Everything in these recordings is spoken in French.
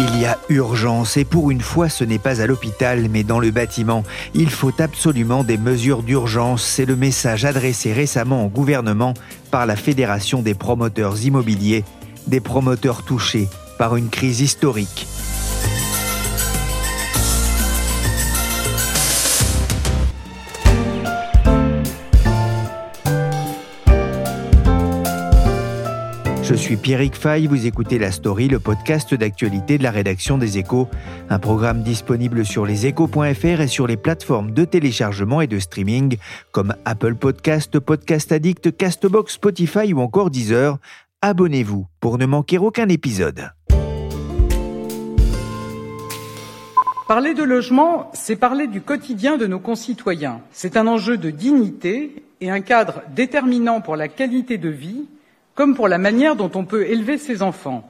Il y a urgence et pour une fois ce n'est pas à l'hôpital mais dans le bâtiment. Il faut absolument des mesures d'urgence. C'est le message adressé récemment au gouvernement par la Fédération des promoteurs immobiliers, des promoteurs touchés par une crise historique. Suis Pierrick Fay, vous écoutez La Story, le podcast d'actualité de la rédaction des Échos, un programme disponible sur leséchos.fr et sur les plateformes de téléchargement et de streaming comme Apple Podcast, Podcast Addict, Castbox, Spotify ou encore Deezer. Abonnez-vous pour ne manquer aucun épisode. Parler de logement, c'est parler du quotidien de nos concitoyens. C'est un enjeu de dignité et un cadre déterminant pour la qualité de vie comme pour la manière dont on peut élever ses enfants.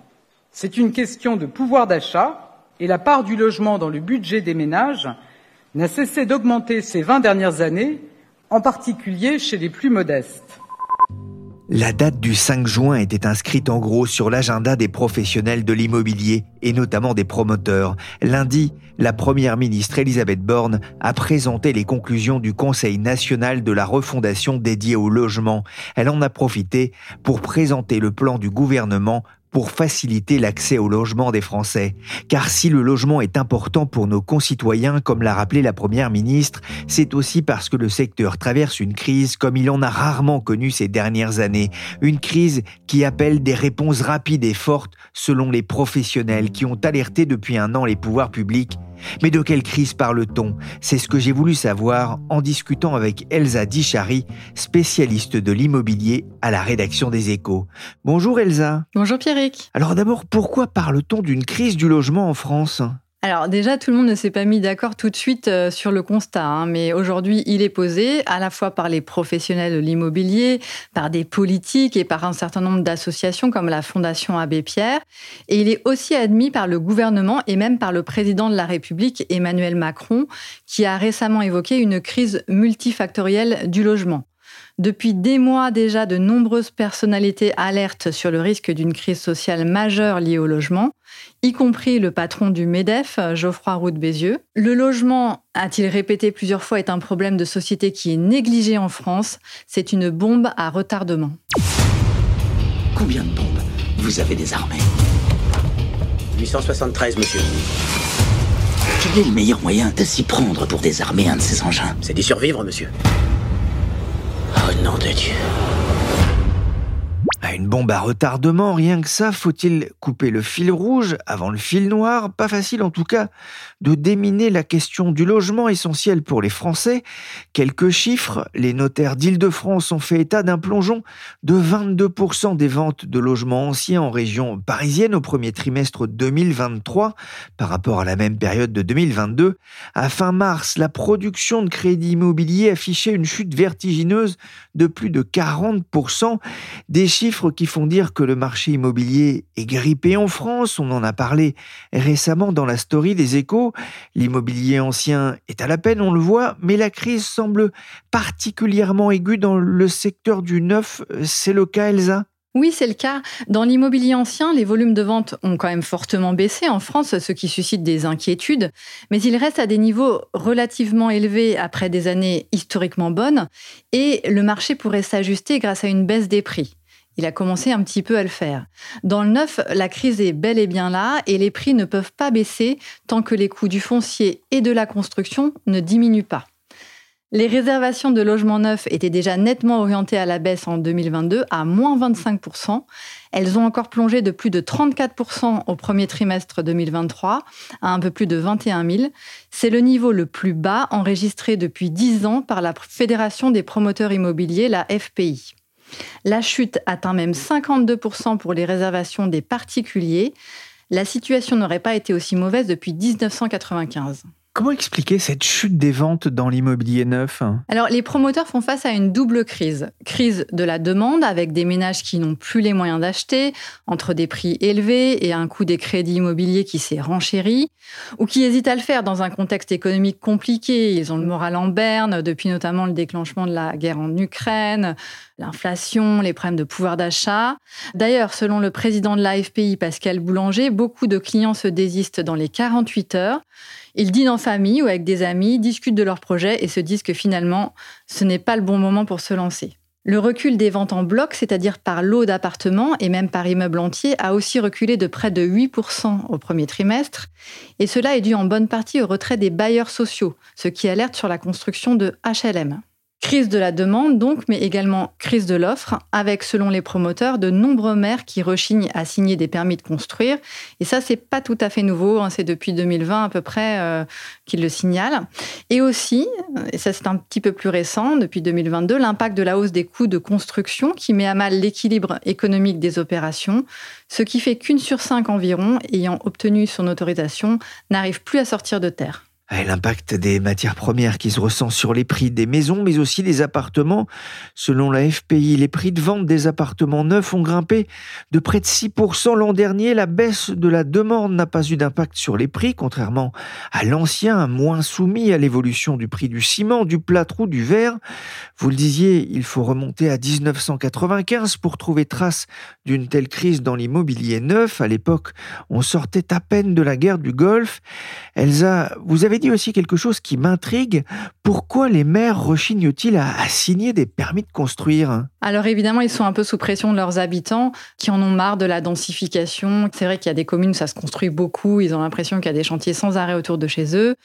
C'est une question de pouvoir d'achat et la part du logement dans le budget des ménages n'a cessé d'augmenter ces 20 dernières années, en particulier chez les plus modestes. La date du 5 juin était inscrite en gros sur l'agenda des professionnels de l'immobilier et notamment des promoteurs. Lundi, la première ministre Elisabeth Borne a présenté les conclusions du Conseil national de la refondation dédié au logement. Elle en a profité pour présenter le plan du gouvernement pour faciliter l'accès au logement des Français. Car si le logement est important pour nos concitoyens, comme l'a rappelé la Première ministre, c'est aussi parce que le secteur traverse une crise comme il en a rarement connu ces dernières années. Une crise qui appelle des réponses rapides et fortes selon les professionnels qui ont alerté depuis un an les pouvoirs publics mais de quelle crise parle-t-on? C'est ce que j'ai voulu savoir en discutant avec Elsa Dichary, spécialiste de l'immobilier à la rédaction des Échos. Bonjour Elsa. Bonjour Pierrick. Alors d'abord, pourquoi parle-t-on d'une crise du logement en France? Alors déjà, tout le monde ne s'est pas mis d'accord tout de suite euh, sur le constat, hein, mais aujourd'hui, il est posé à la fois par les professionnels de l'immobilier, par des politiques et par un certain nombre d'associations comme la Fondation Abbé Pierre, et il est aussi admis par le gouvernement et même par le président de la République, Emmanuel Macron, qui a récemment évoqué une crise multifactorielle du logement. Depuis des mois déjà, de nombreuses personnalités alertent sur le risque d'une crise sociale majeure liée au logement, y compris le patron du MEDEF, Geoffroy Roux de Bézieux. Le logement, a-t-il répété plusieurs fois, est un problème de société qui est négligé en France. C'est une bombe à retardement. Combien de bombes vous avez désarmées 873, monsieur. Quel est le meilleur moyen de s'y prendre pour désarmer un de ces engins? C'est d'y survivre, monsieur. I would know that you. À une bombe à retardement, rien que ça, faut-il couper le fil rouge avant le fil noir? Pas facile en tout cas de déminer la question du logement essentiel pour les Français. Quelques chiffres, les notaires d'Île-de-France ont fait état d'un plongeon de 22% des ventes de logements anciens en région parisienne au premier trimestre 2023 par rapport à la même période de 2022. À fin mars, la production de crédit immobilier affichait une chute vertigineuse de plus de 40%. Des chiffres qui font dire que le marché immobilier est grippé en France. On en a parlé récemment dans la story des échos. L'immobilier ancien est à la peine, on le voit, mais la crise semble particulièrement aiguë dans le secteur du neuf. C'est le cas, Elsa? Oui, c'est le cas. Dans l'immobilier ancien, les volumes de vente ont quand même fortement baissé en France, ce qui suscite des inquiétudes, mais ils restent à des niveaux relativement élevés après des années historiquement bonnes, et le marché pourrait s'ajuster grâce à une baisse des prix. Il a commencé un petit peu à le faire. Dans le neuf, la crise est bel et bien là et les prix ne peuvent pas baisser tant que les coûts du foncier et de la construction ne diminuent pas. Les réservations de logements neufs étaient déjà nettement orientées à la baisse en 2022, à moins 25%. Elles ont encore plongé de plus de 34% au premier trimestre 2023, à un peu plus de 21 000. C'est le niveau le plus bas enregistré depuis 10 ans par la Fédération des promoteurs immobiliers, la FPI. La chute atteint même 52% pour les réservations des particuliers. La situation n'aurait pas été aussi mauvaise depuis 1995. Comment expliquer cette chute des ventes dans l'immobilier neuf? Alors, les promoteurs font face à une double crise. Crise de la demande, avec des ménages qui n'ont plus les moyens d'acheter, entre des prix élevés et un coût des crédits immobiliers qui s'est renchéri, ou qui hésitent à le faire dans un contexte économique compliqué. Ils ont le moral en berne, depuis notamment le déclenchement de la guerre en Ukraine, l'inflation, les problèmes de pouvoir d'achat. D'ailleurs, selon le président de l'AFPI, Pascal Boulanger, beaucoup de clients se désistent dans les 48 heures. Ils dînent en famille ou avec des amis, discutent de leurs projets et se disent que finalement, ce n'est pas le bon moment pour se lancer. Le recul des ventes en bloc, c'est-à-dire par lot d'appartements et même par immeuble entier, a aussi reculé de près de 8% au premier trimestre. Et cela est dû en bonne partie au retrait des bailleurs sociaux, ce qui alerte sur la construction de HLM. Crise de la demande donc, mais également crise de l'offre, avec, selon les promoteurs, de nombreux maires qui rechignent à signer des permis de construire. Et ça, c'est pas tout à fait nouveau, hein, c'est depuis 2020 à peu près euh, qu'ils le signalent. Et aussi, et ça c'est un petit peu plus récent, depuis 2022, l'impact de la hausse des coûts de construction qui met à mal l'équilibre économique des opérations, ce qui fait qu'une sur cinq environ, ayant obtenu son autorisation, n'arrive plus à sortir de terre. L'impact des matières premières qui se ressent sur les prix des maisons, mais aussi des appartements. Selon la FPI, les prix de vente des appartements neufs ont grimpé de près de 6% l'an dernier. La baisse de la demande n'a pas eu d'impact sur les prix, contrairement à l'ancien, moins soumis à l'évolution du prix du ciment, du plâtre ou du verre. Vous le disiez, il faut remonter à 1995 pour trouver trace d'une telle crise dans l'immobilier neuf. À l'époque, on sortait à peine de la guerre du Golfe. Elsa, vous avez dit aussi quelque chose qui m'intrigue. Pourquoi les maires rechignent-ils à, signer des permis de construire? Alors évidemment, ils sont un peu sous pression de leurs habitants qui en ont marre de la densification. C'est vrai qu'il y a des communes où ça se construit beaucoup. Ils ont l'impression qu'il y a des chantiers sans arrêt autour de chez eux.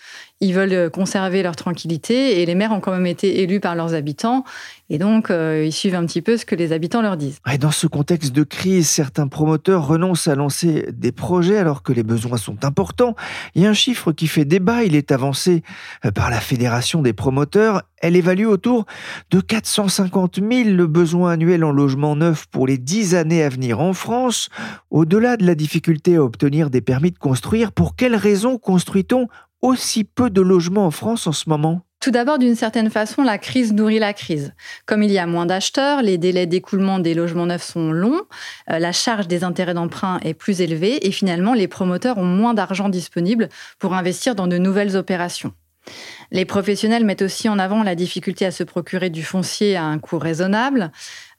Ils veulent conserver leur tranquillité et les maires ont quand même été élus par leurs habitants. Et donc, euh, ils suivent un petit peu ce que les habitants leur disent. dans ce contexte de crise, certains promoteurs renoncent à lancer des projets alors que les besoins sont importants. Il y a un chiffre qui fait débat, il est avancé euh, par la Fédération des promoteurs. Elle évalue autour de 450 000 le besoin annuel en logement neuf pour les 10 années à venir en France. Au-delà de la difficulté à obtenir des permis de construire, pour quelles raisons construit-on aussi peu de logements en France en ce moment? Tout d'abord, d'une certaine façon, la crise nourrit la crise. Comme il y a moins d'acheteurs, les délais d'écoulement des logements neufs sont longs, euh, la charge des intérêts d'emprunt est plus élevée et finalement, les promoteurs ont moins d'argent disponible pour investir dans de nouvelles opérations. Les professionnels mettent aussi en avant la difficulté à se procurer du foncier à un coût raisonnable.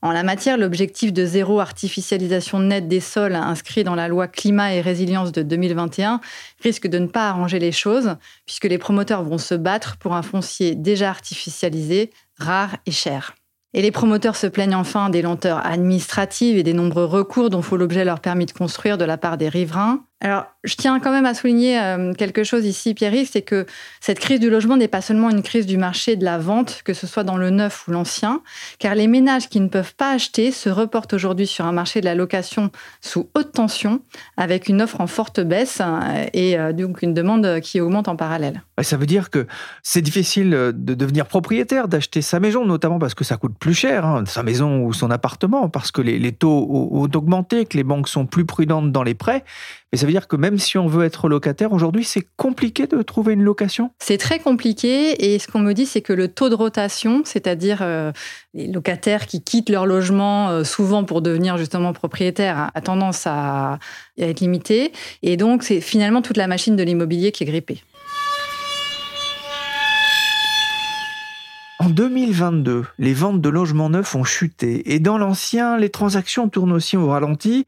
En la matière, l'objectif de zéro artificialisation nette des sols inscrit dans la loi climat et résilience de 2021 risque de ne pas arranger les choses, puisque les promoteurs vont se battre pour un foncier déjà artificialisé, rare et cher. Et les promoteurs se plaignent enfin des lenteurs administratives et des nombreux recours dont font l'objet leur permis de construire de la part des riverains. Alors, je tiens quand même à souligner euh, quelque chose ici, Pierre, c'est que cette crise du logement n'est pas seulement une crise du marché de la vente, que ce soit dans le neuf ou l'ancien, car les ménages qui ne peuvent pas acheter se reportent aujourd'hui sur un marché de la location sous haute tension, avec une offre en forte baisse euh, et euh, donc une demande qui augmente en parallèle. Ça veut dire que c'est difficile de devenir propriétaire, d'acheter sa maison, notamment parce que ça coûte plus cher, hein, sa maison ou son appartement, parce que les, les taux ont augmenté, que les banques sont plus prudentes dans les prêts. Mais ça veut dire que même si on veut être locataire, aujourd'hui, c'est compliqué de trouver une location? C'est très compliqué. Et ce qu'on me dit, c'est que le taux de rotation, c'est-à-dire euh, les locataires qui quittent leur logement euh, souvent pour devenir justement propriétaires, a tendance à être limité. Et donc, c'est finalement toute la machine de l'immobilier qui est grippée. En 2022, les ventes de logements neufs ont chuté et dans l'ancien, les transactions tournent aussi au ralenti.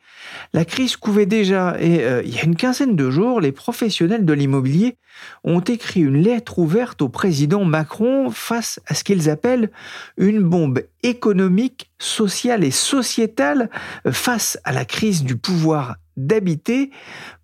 La crise couvait déjà et euh, il y a une quinzaine de jours, les professionnels de l'immobilier ont écrit une lettre ouverte au président Macron face à ce qu'ils appellent une bombe économique, sociale et sociétale face à la crise du pouvoir d'habiter.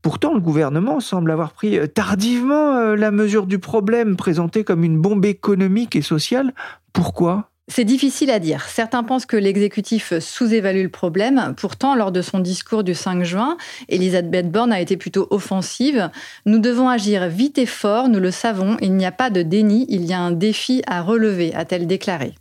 Pourtant, le gouvernement semble avoir pris euh, tardivement euh, la mesure du problème présenté comme une bombe économique et sociale. Pourquoi? C'est difficile à dire. Certains pensent que l'exécutif sous-évalue le problème. Pourtant, lors de son discours du 5 juin, Elisabeth Borne a été plutôt offensive. Nous devons agir vite et fort, nous le savons. Il n'y a pas de déni, il y a un défi à relever, a-t-elle déclaré.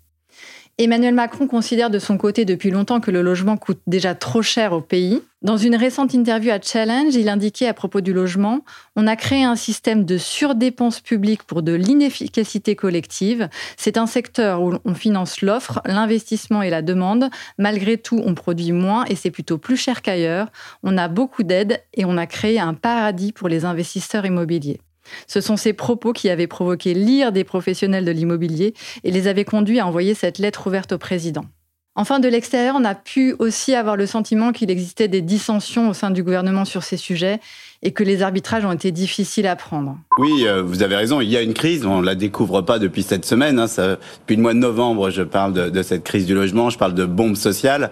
Emmanuel Macron considère de son côté depuis longtemps que le logement coûte déjà trop cher au pays. Dans une récente interview à Challenge, il indiquait à propos du logement On a créé un système de surdépenses publiques pour de l'inefficacité collective. C'est un secteur où on finance l'offre, l'investissement et la demande. Malgré tout, on produit moins et c'est plutôt plus cher qu'ailleurs. On a beaucoup d'aides et on a créé un paradis pour les investisseurs immobiliers. Ce sont ces propos qui avaient provoqué l'ire des professionnels de l'immobilier et les avaient conduits à envoyer cette lettre ouverte au président. Enfin, de l'extérieur, on a pu aussi avoir le sentiment qu'il existait des dissensions au sein du gouvernement sur ces sujets et que les arbitrages ont été difficiles à prendre. Oui, euh, vous avez raison, il y a une crise, on ne la découvre pas depuis cette semaine. Hein, ça, depuis le mois de novembre, je parle de, de, cette crise du logement, je parle de bombe sociale.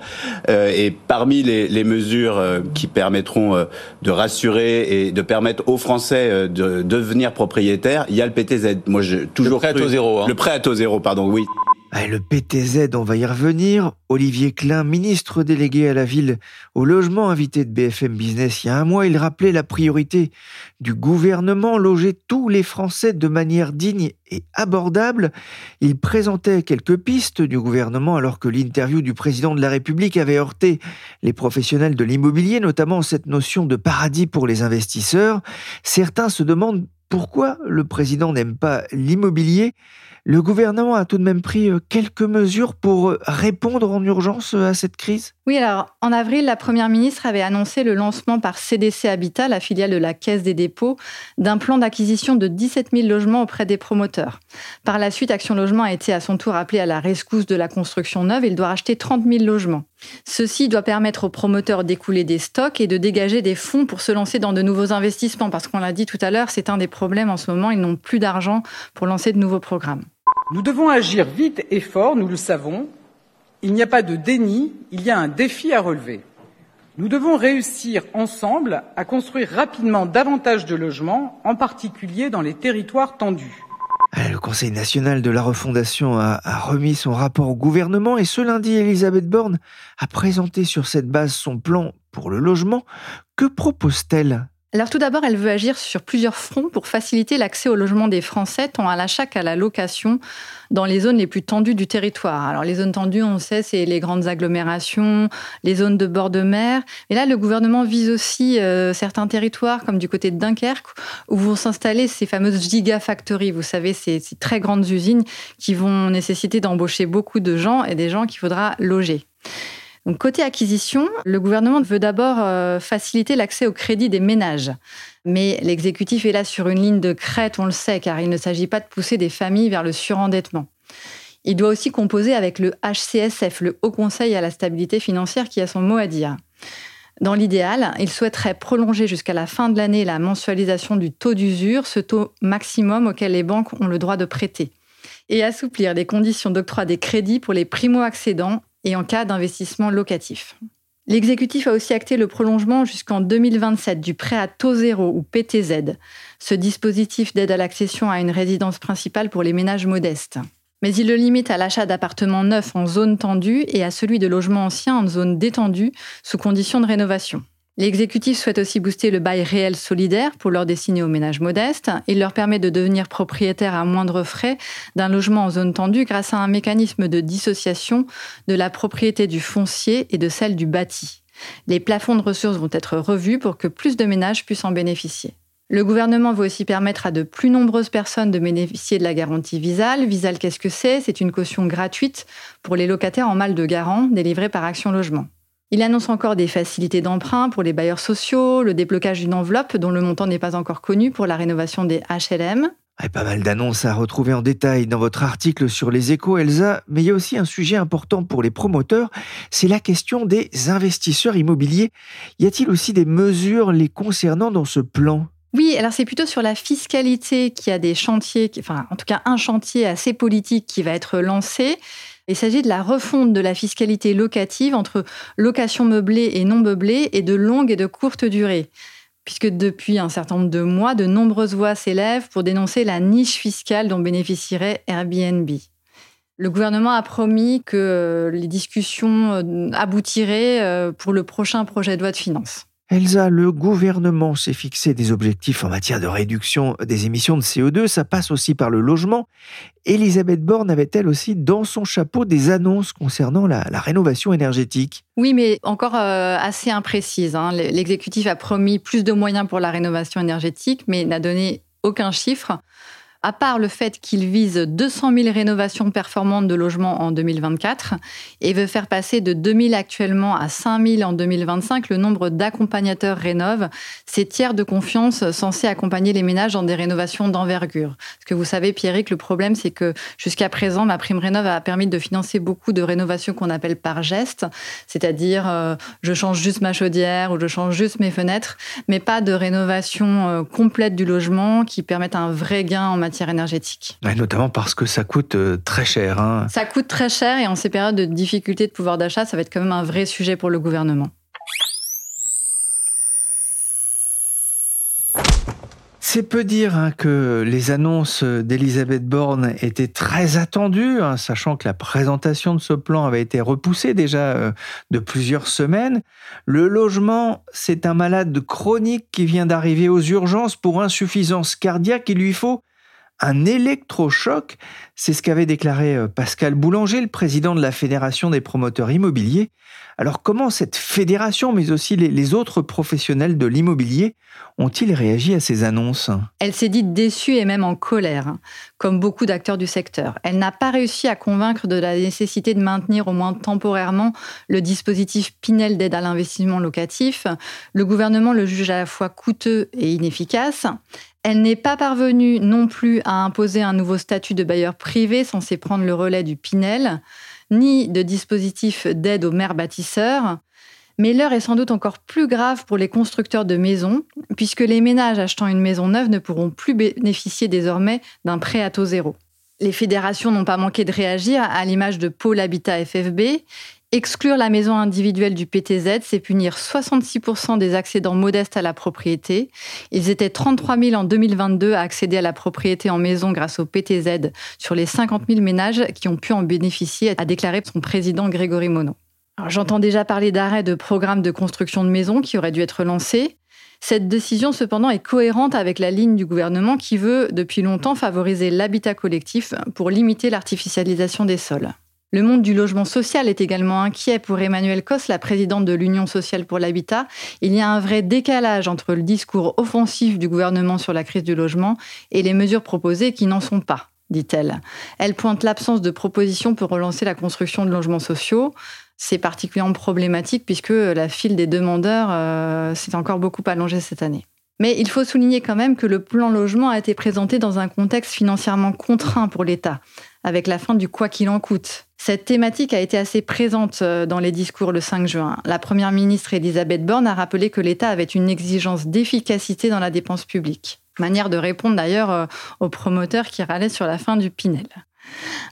Euh, et parmi les, les mesures euh, qui permettront euh, de rassurer et de permettre aux Français de devenir propriétaires, il y a le PTZ. Moi, je toujours le prêt à taux zéro. Hein. Le prêt à taux zéro, pardon, oui. Le PTZ, on va y revenir. Olivier Klein, ministre délégué à la ville au logement, invité de BFM Business il y a un mois, il rappelait la priorité du gouvernement, loger tous les Français de manière digne et abordable. Il présentait quelques pistes du gouvernement alors que l'interview du président de la République avait heurté les professionnels de l'immobilier, notamment cette notion de paradis pour les investisseurs. Certains se demandent pourquoi le président n'aime pas l'immobilier? Le gouvernement a tout de même pris euh, quelques mesures pour euh, répondre en urgence euh, à cette crise? Oui, alors en avril, la Première ministre avait annoncé le lancement par CDC Habitat, la filiale de la Caisse des dépôts, d'un plan d'acquisition de 17 000 logements auprès des promoteurs. Par la suite, Action Logement a été à son tour appelé à la rescousse de la construction neuve. Il doit racheter 30 000 logements. Ceci doit permettre aux promoteurs d'écouler des stocks et de dégager des fonds pour se lancer dans de nouveaux investissements, parce qu'on l'a dit tout à l'heure, c'est un des problèmes en ce moment, ils n'ont plus d'argent pour lancer de nouveaux programmes. Nous devons agir vite et fort, nous le savons. Il n'y a pas de déni, il y a un défi à relever. Nous devons réussir ensemble à construire rapidement davantage de logements, en particulier dans les territoires tendus. Le Conseil national de la refondation a, remis son rapport au gouvernement et ce lundi, Elisabeth Borne a présenté sur cette base son plan pour le logement. Que propose-t-elle? Alors tout d'abord, elle veut agir sur plusieurs fronts pour faciliter l'accès au logement des Français, tant à l'achat qu'à la location, dans les zones les plus tendues du territoire. Alors les zones tendues, on sait, c'est les grandes agglomérations, les zones de bord de mer. Mais là, le gouvernement vise aussi euh, certains territoires, comme du côté de Dunkerque, où vont s'installer ces fameuses gigafactories. Vous savez, ces, ces très grandes usines qui vont nécessiter d'embaucher beaucoup de gens et des gens qu'il faudra loger côté acquisition, le gouvernement veut d'abord euh, faciliter l'accès au crédit des ménages. Mais l'exécutif est là sur une ligne de crête, on le sait, car il ne s'agit pas de pousser des familles vers le surendettement. Il doit aussi composer avec le HCSF, le Haut Conseil à la stabilité financière, qui a son mot à dire. Dans l'idéal, il souhaiterait prolonger jusqu'à la fin de l'année la mensualisation du taux d'usure, ce taux maximum auquel les banques ont le droit de prêter, et assouplir les conditions d'octroi des crédits pour les primo-accédants et en cas d'investissement locatif. L'exécutif a aussi acté le prolongement jusqu'en 2027 du prêt à taux zéro ou PTZ, ce dispositif d'aide à l'accession à une résidence principale pour les ménages modestes. Mais il le limite à l'achat d'appartements neufs en zone tendue et à celui de logements anciens en zone détendue sous condition de rénovation. L'exécutif souhaite aussi booster le bail réel solidaire pour leur destiner aux ménages modestes. Il leur permet de devenir propriétaires à moindre frais d'un logement en zone tendue grâce à un mécanisme de dissociation de la propriété du foncier et de celle du bâti. Les plafonds de ressources vont être revus pour que plus de ménages puissent en bénéficier. Le gouvernement veut aussi permettre à de plus nombreuses personnes de bénéficier de la garantie Visal. Visal, qu'est-ce que c'est? C'est une caution gratuite pour les locataires en mal de garant délivrée par Action Logement. Il annonce encore des facilités d'emprunt pour les bailleurs sociaux, le déblocage d'une enveloppe dont le montant n'est pas encore connu pour la rénovation des HLM. pas mal d'annonces à retrouver en détail dans votre article sur les échos, Elsa, mais il y a aussi un sujet important pour les promoteurs, c'est la question des investisseurs immobiliers. Y a-t-il aussi des mesures les concernant dans ce plan? Oui, alors c'est plutôt sur la fiscalité qu'il y a des chantiers, enfin en tout cas un chantier assez politique qui va être lancé. Il s'agit de la refonte de la fiscalité locative entre location meublée et non meublée et de longue et de courte durée puisque depuis un certain nombre de mois, de nombreuses voix s'élèvent pour dénoncer la niche fiscale dont bénéficierait Airbnb. Le gouvernement a promis que les discussions euh, aboutiraient euh, pour le prochain projet de loi de finances. Elsa, le gouvernement s'est fixé des objectifs en matière de réduction des émissions de CO2. Ça passe aussi par le logement. Elisabeth Borne avait-elle aussi dans son chapeau des annonces concernant la, rénovation énergétique Oui, mais encore euh, assez imprécises. Hein. L'exécutif a promis plus de moyens pour la rénovation énergétique, mais n'a donné aucun chiffre à part le fait qu'il vise 200 000 rénovations performantes de logements en 2024 et veut faire passer de 2 000 actuellement à 5 000 en 2025 le nombre d'accompagnateurs rénove, ces tiers de confiance censés accompagner les ménages dans des rénovations d'envergure. Parce que vous savez, Pierrick, le problème, c'est que jusqu'à présent, ma prime rénov a permis de financer beaucoup de rénovations qu'on appelle par geste, c'est-à-dire euh, je change juste ma chaudière ou je change juste mes fenêtres, mais pas de rénovation euh, complète du logement qui permettent un vrai gain en matière énergétique. notamment parce que ça coûte euh, très cher. Hein. Ça coûte très cher et en ces périodes de difficulté de pouvoir d'achat, ça va être quand même un vrai sujet pour le gouvernement. C'est peu dire hein, que les annonces d'Elisabeth Borne étaient très attendues, hein, sachant que la présentation de ce plan avait été repoussée déjà euh, de plusieurs semaines. Le logement, c'est un malade chronique qui vient d'arriver aux urgences pour insuffisance cardiaque. Il lui faut un électrochoc. C'est ce qu'avait déclaré euh, Pascal Boulanger, le président de la Fédération des promoteurs immobiliers. Alors comment cette fédération, mais aussi les, autres professionnels de l'immobilier, ont-ils réagi à ces annonces? Elle s'est dite déçue et même en colère, hein, comme beaucoup d'acteurs du secteur. Elle n'a pas réussi à convaincre de la nécessité de maintenir au moins temporairement le dispositif Pinel d'aide à l'investissement locatif. Le gouvernement le juge à la fois coûteux et inefficace. Elle n'est pas parvenue non plus à imposer un nouveau statut de bailleur privé censé prendre le relais du Pinel, ni de dispositif d'aide aux maires bâtisseurs. Mais l'heure est sans doute encore plus grave pour les constructeurs de maisons, puisque les ménages achetant une maison neuve ne pourront plus bénéficier désormais d'un prêt à taux zéro. Les fédérations n'ont pas manqué de réagir à l'image de Pôle Habitat FFB Exclure la maison individuelle du PTZ, c'est punir 66% des accédants modestes à la propriété. Ils étaient 33 000 en 2022 à accéder à la propriété en maison grâce au PTZ sur les 50 000 ménages qui ont pu en bénéficier, a déclaré son président Grégory Monod. J'entends déjà parler d'arrêt de programmes de construction de maisons qui auraient dû être lancés. Cette décision, cependant, est cohérente avec la ligne du gouvernement qui veut, depuis longtemps, favoriser l'habitat collectif pour limiter l'artificialisation des sols. Le monde du logement social est également inquiet pour Emmanuel Cos, la présidente de l'Union sociale pour l'habitat. Il y a un vrai décalage entre le discours offensif du gouvernement sur la crise du logement et les mesures proposées qui n'en sont pas, dit-elle. Elle pointe l'absence de propositions pour relancer la construction de logements sociaux. C'est particulièrement problématique puisque la file des demandeurs euh, s'est encore beaucoup allongée cette année. Mais il faut souligner quand même que le plan logement a été présenté dans un contexte financièrement contraint pour l'État, avec la fin du quoi qu'il en coûte. Cette thématique a été assez présente euh, dans les discours le 5 juin. La Première ministre Elisabeth Borne a rappelé que l'État avait une exigence d'efficacité dans la dépense publique. Manière de répondre d'ailleurs euh, aux promoteurs qui râlaient sur la fin du Pinel.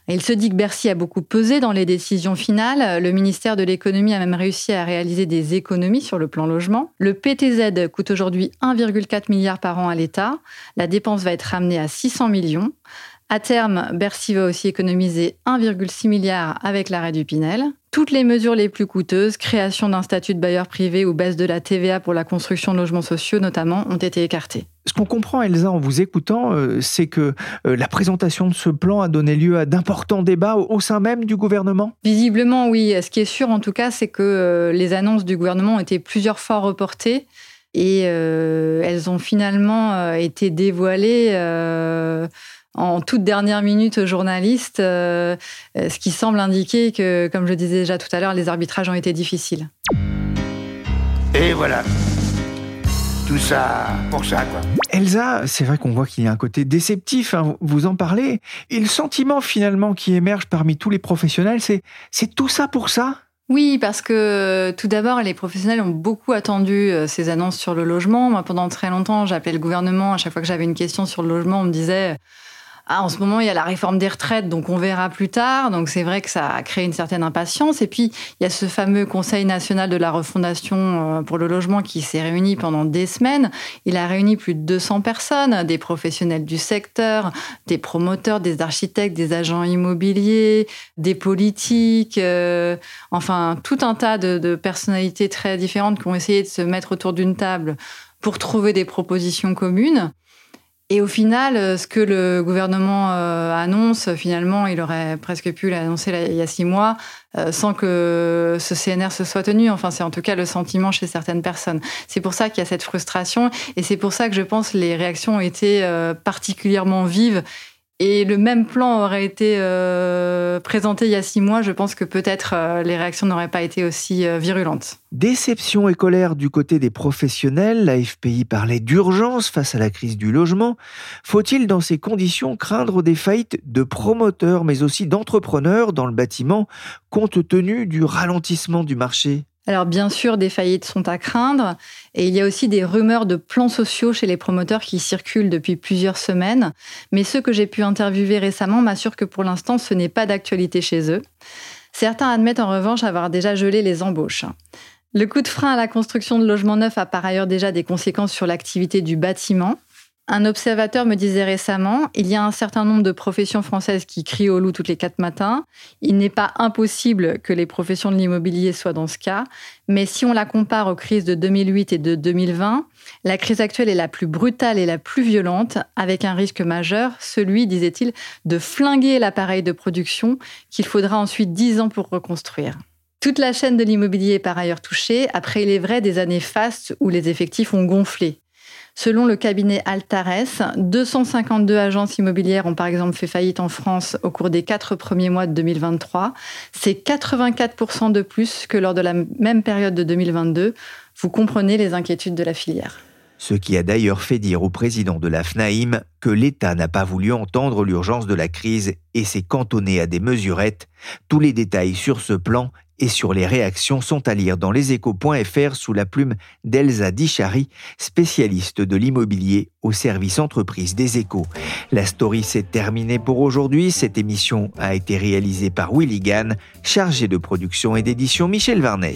Il se dit que Bercy a beaucoup pesé dans les décisions finales. Le ministère de l'économie a même réussi à réaliser des économies sur le plan logement. Le PTZ coûte aujourd'hui 1,4 milliard par an à l'État. La dépense va être ramenée à 600 millions. À terme, Bercy va aussi économiser 1,6 milliard avec l'arrêt du Pinel. Toutes les mesures les plus coûteuses, création d'un statut de bailleur privé ou baisse de la TVA pour la construction de logements sociaux notamment, ont été écartées. Ce qu'on comprend, Elsa, en vous écoutant, euh, c'est que euh, la présentation de ce plan a donné lieu à d'importants débats au, sein même du gouvernement Visiblement, oui. Ce qui est sûr, en tout cas, c'est que euh, les annonces du gouvernement ont été plusieurs fois reportées et elles ont finalement été dévoilées en toute dernière minute aux journalistes, euh, ce qui semble indiquer que, comme je disais déjà tout à l'heure, les arbitrages ont été difficiles. Et voilà. Tout ça pour ça, quoi. Elsa, c'est vrai qu'on voit qu'il y a un côté déceptif, hein, vous en parlez. Et le sentiment finalement qui émerge parmi tous les professionnels, c'est c'est tout ça pour ça? Oui, parce que tout d'abord, les professionnels ont beaucoup attendu euh, ces annonces sur le logement. Moi, pendant très longtemps, j'appelais le gouvernement. À chaque fois que j'avais une question sur le logement, on me disait ah, en ce moment, il y a la réforme des retraites, donc on verra plus tard. Donc c'est vrai que ça a créé une certaine impatience. Et puis, il y a ce fameux Conseil national de la refondation euh, pour le logement qui s'est réuni pendant des semaines. Il a réuni plus de 200 personnes, des professionnels du secteur, des promoteurs, des architectes, des agents immobiliers, des politiques, euh, enfin tout un tas de, de personnalités très différentes qui ont essayé de se mettre autour d'une table pour trouver des propositions communes. Et au final, euh, ce que le gouvernement euh, annonce, finalement, il aurait presque pu l'annoncer il y a six mois euh, sans que ce CNR se soit tenu. Enfin, c'est en tout cas le sentiment chez certaines personnes. C'est pour ça qu'il y a cette frustration et c'est pour ça que je pense les réactions ont été particulièrement vives et le même plan aurait été euh, présenté il y a six mois, je pense que peut-être euh, les réactions n'auraient pas été aussi euh, virulentes. Déception et colère du côté des professionnels, la FPI parlait d'urgence face à la crise du logement. Faut-il dans ces conditions craindre des faillites de promoteurs mais aussi d'entrepreneurs dans le bâtiment compte tenu du ralentissement du marché? Alors bien sûr, des faillites sont à craindre et il y a aussi des rumeurs de plans sociaux chez les promoteurs qui circulent depuis plusieurs semaines. Mais ceux que j'ai pu interviewer récemment m'assurent que pour l'instant, ce n'est pas d'actualité chez eux. Certains admettent en revanche avoir déjà gelé les embauches. Le coup de frein à la construction de logements neufs a par ailleurs déjà des conséquences sur l'activité du bâtiment. Un observateur me disait récemment, il y a un certain nombre de professions françaises qui crient au loup toutes les quatre matins. Il n'est pas impossible que les professions de l'immobilier soient dans ce cas, mais si on la compare aux crises de 2008 et de 2020, la crise actuelle est la plus brutale et la plus violente, avec un risque majeur, celui, disait-il, de flinguer l'appareil de production qu'il faudra ensuite dix ans pour reconstruire. Toute la chaîne de l'immobilier est par ailleurs touchée, après il est vrai des années fastes où les effectifs ont gonflé. Selon le cabinet Altares, 252 agences immobilières ont par exemple fait faillite en France au cours des quatre premiers mois de 2023. C'est 84% de plus que lors de la même période de 2022. Vous comprenez les inquiétudes de la filière. Ce qui a d'ailleurs fait dire au président de la FNAIM que l'État n'a pas voulu entendre l'urgence de la crise et s'est cantonné à des mesurettes. Tous les détails sur ce plan et sur les réactions sont à lire dans leséchos.fr sous la plume d'Elsa Dichari, spécialiste de l'immobilier au service entreprise des échos. La story s'est terminée pour aujourd'hui. Cette émission a été réalisée par Willy Gann, chargé de production et d'édition Michel Varnet.